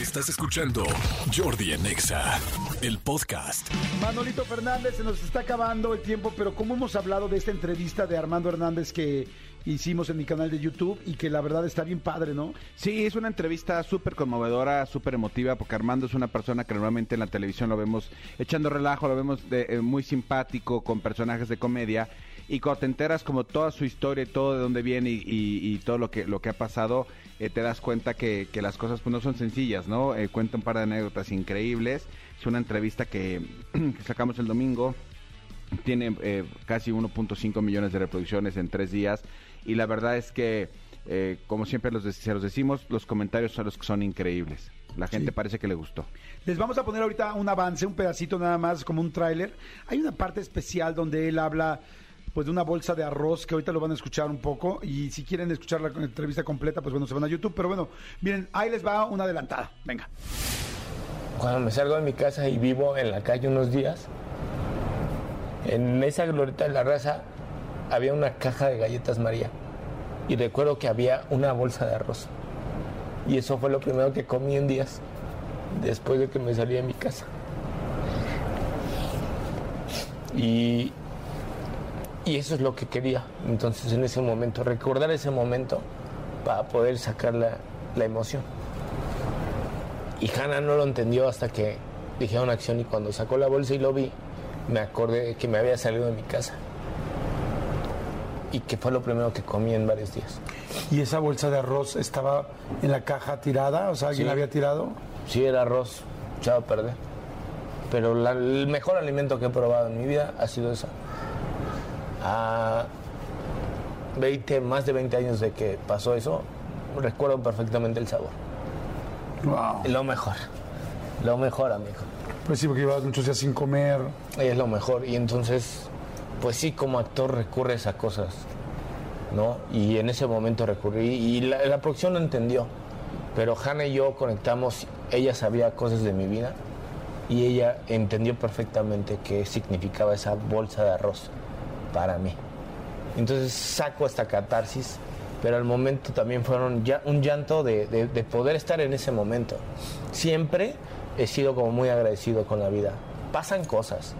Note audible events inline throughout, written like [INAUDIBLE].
Estás escuchando Jordi Anexa, el podcast. Manolito Fernández, se nos está acabando el tiempo, pero como hemos hablado de esta entrevista de Armando Hernández que hicimos en mi canal de YouTube y que la verdad está bien padre, ¿no? Sí, es una entrevista súper conmovedora, súper emotiva, porque Armando es una persona que normalmente en la televisión lo vemos echando relajo, lo vemos de, eh, muy simpático, con personajes de comedia, y cuando te enteras como toda su historia y todo de dónde viene y, y- y todo lo que, lo que ha pasado, eh, te das cuenta que, que las cosas pues, no son sencillas, ¿no? Eh, cuenta un par de anécdotas increíbles. Es una entrevista que, [CLEARS THROAT] que sacamos el domingo. Tiene eh, casi 1.5 millones de reproducciones en tres días. Y la verdad es que, eh, como siempre los se los decimos, los comentarios son los que son increíbles. La gente Sí. parece que le gustó. Les vamos a poner ahorita un avance, un pedacito nada más, como un tráiler. Hay una parte especial donde él habla pues de una bolsa de arroz que ahorita lo van a escuchar un poco y si quieren escuchar la entrevista completa pues bueno se van a YouTube pero bueno miren ahí les va una adelantada venga Cuando me salgo de mi casa y vivo en la calle unos días, en esa glorieta de la raza había una caja de galletas María. Y recuerdo que había una bolsa de arroz. Y eso fue lo primero que comí en días, después de que me salí de mi casa. Y, y eso es lo que quería. Entonces en ese momento, recordar ese momento para poder sacar la, la emoción. Y Hannah no lo entendió hasta que dijeron acción y cuando sacó la bolsa y lo vi, me acordé de que me había salido de mi casa. Y que fue lo primero que comí en varios días. y esa bolsa de arroz estaba en la caja tirada o sea alguien Sí. la había tirado Sí, era arroz, echado a perder. Pero la- el mejor alimento que he probado en mi vida ha sido esa. A 20, más de 20 años de que pasó eso, recuerdo perfectamente el sabor. wow. Lo mejor. Lo mejor, amigo. pues sí porque llevabas muchos días sin comer es lo mejor. Y entonces, pues sí, como actor recurres a cosas, ¿no? Y en ese momento recurrí y la, la producción no entendió. Pero Hannah y yo conectamos, ella sabía cosas de mi vida y ella entendió perfectamente qué significaba esa bolsa de arroz para mí. Entonces saco esta catarsis, pero al momento también fueron ya un llanto de, de- de poder estar en ese momento. Siempre he sido como muy agradecido con la vida. Pasan cosas.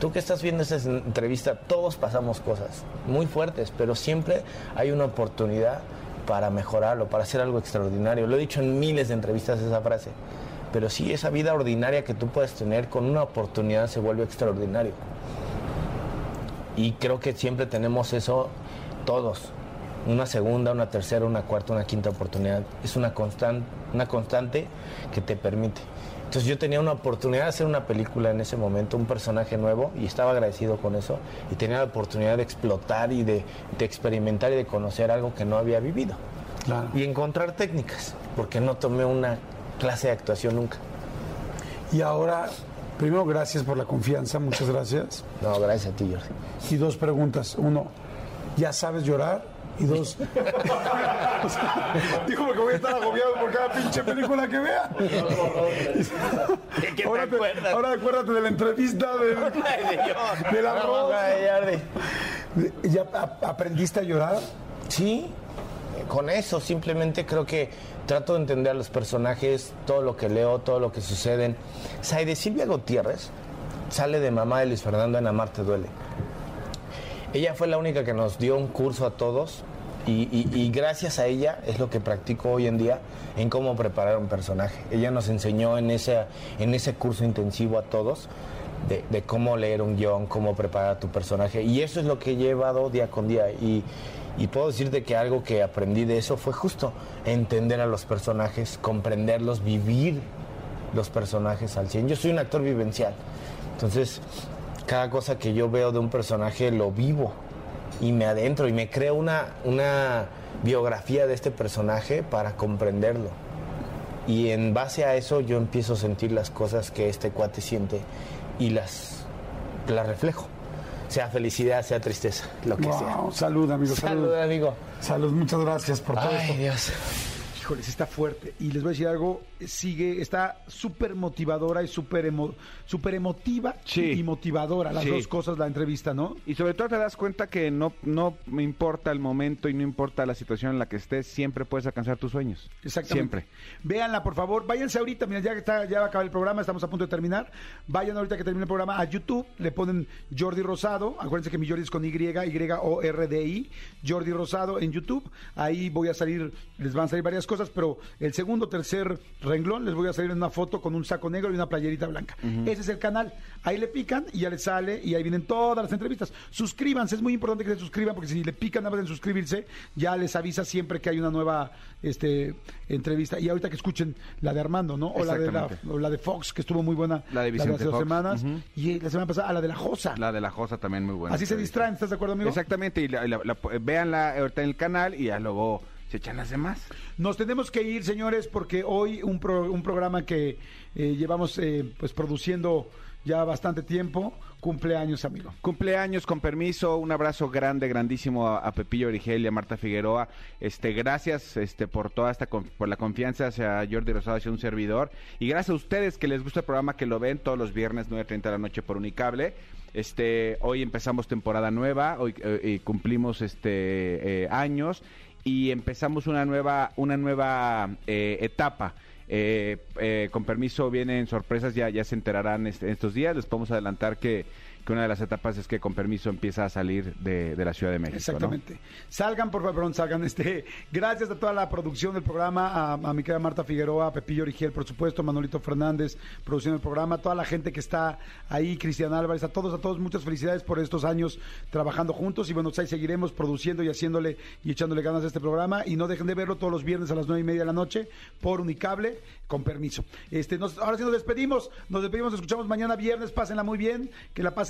Tú que estás viendo esta entrevista, todos pasamos cosas muy fuertes, pero siempre hay una oportunidad para mejorarlo, para hacer algo extraordinario. Lo he dicho en miles de entrevistas esa frase. Pero sí, esa vida ordinaria que tú puedes tener con una oportunidad se vuelve extraordinario. Y creo que siempre tenemos eso todos. Una segunda, una tercera, una cuarta, una quinta oportunidad. Es una, constan- una constante que te permite. Entonces yo tenía una oportunidad de hacer una película en ese momento, un personaje nuevo, y estaba agradecido con eso. Y tenía la oportunidad de explotar y de, de experimentar y de conocer algo que no había vivido. claro Y encontrar técnicas, porque no tomé una clase de actuación nunca. y ahora primero gracias por la confianza muchas gracias No, gracias a ti, Jordi. y dos preguntas. Uno, ¿ya sabes llorar? Y dos, o [LAUGHS] sea, dijo porque voy a estar agobiado por cada pinche película que vea. qué te ahora, acuerdas? ahora acuérdate de la entrevista del, [LAUGHS] del arroz. ¿Ya aprendiste a llorar? Sí, con eso simplemente creo que trato de entender a los personajes, todo lo que leo, todo lo que suceden. Saide Silvia Gutiérrez sale de mamá de Luis Fernando en Amarte Duele. Ella fue la única que nos dio un curso a todos y, y- y gracias a ella es lo que practico hoy en día en cómo preparar un personaje. Ella nos enseñó en ese, en ese curso intensivo a todos de, cómo leer un guion, cómo preparar a tu personaje y eso es lo que he llevado día con día y, y puedo decirte que algo que aprendí de eso fue justo entender a los personajes, comprenderlos, vivir los personajes al 100. Yo soy un actor vivencial, entonces cada cosa que yo veo de un personaje lo vivo y me adentro y me creo una, una biografía de este personaje para comprenderlo. Y en base a eso yo empiezo a sentir las cosas que este cuate siente y las, las reflejo. Sea felicidad, sea tristeza, lo que sea. Wow, salud, amigo. Salud. Salud, amigo. Salud, muchas gracias por todo Ay, esto. Dios. Híjoles, está fuerte. Y les voy a decir algo, sigue, está súper motivadora y súper emo, emotiva Sí. y motivadora, las Sí. dos cosas, la entrevista, ¿no? Y sobre todo te das cuenta que no, no me importa el momento y no importa la situación en la que estés, siempre puedes alcanzar tus sueños. Exactamente. Siempre. Véanla, por favor. Váyanse ahorita, mira, ya, que está, ya va a acabar el programa, estamos a punto de terminar. Vayan ahorita que termine el programa a YouTube, le ponen Jordi Rosado. Acuérdense que mi Jordi es con Y, Y-O-R-D-I. Jordi Rosado en YouTube. Ahí voy a salir, les van a salir varias cosas, pero el segundo, tercer renglón les voy a salir en una foto con un saco negro y una playerita blanca. Ese es el canal. Ahí le pican y ya les sale y ahí vienen todas las entrevistas. Suscríbanse, es muy importante que se suscriban porque si le pican nada más en suscribirse, ya les avisa siempre que hay una nueva este, entrevista. Y ahorita que escuchen la de Armando, ¿no? O la de, la, o la de Fox, que estuvo muy buena. La de Vicente hace dos Fox. semanas. Y la semana pasada, la de la Josa. La de la Josa también muy buena. Así se distraen, ¿estás de acuerdo, amigo? Exactamente, y la, la- la- véanla ahorita en el canal y ya luego se echan las demás. Nos tenemos que ir, señores, porque hoy un, pro- un programa que eh, llevamos eh, pues produciendo ya bastante tiempo, cumpleaños, amigo. Cumpleaños, con permiso, un abrazo grande, grandísimo a, a Pepillo Origel y a Marta Figueroa. Este, gracias este, por toda esta con- por la confianza hacia Jordi Rosado, hacia un servidor. Y gracias a ustedes que les gusta el programa, que lo ven todos los viernes 9.30 de la noche por Unicable. Este, hoy empezamos temporada nueva, hoy eh, y cumplimos este eh, años y empezamos una nueva, una nueva eh, etapa. Eh, eh, con permiso vienen sorpresas, ya, ya se enterarán este- estos días. Les podemos adelantar que, que una de las etapas es que con permiso empieza a salir de, de la Ciudad de México. Exactamente. Salgan, por favor, salgan. Este, gracias a toda la producción del programa, a, a mi querida Marta Figueroa, a Pepillo Origiel, por supuesto, Manolito Fernández, producción del programa, a toda la gente que está ahí, Cristian Álvarez, a todos, a todos, muchas felicidades por estos años trabajando juntos y bueno, pues ahí seguiremos produciendo y haciéndole y echándole ganas a este programa y no dejen de verlo todos los viernes a las nueve y media de la noche por Unicable, con permiso. Este, ahora sí nos despedimos, nos despedimos, nos escuchamos mañana viernes, pásenla muy bien, que la pasen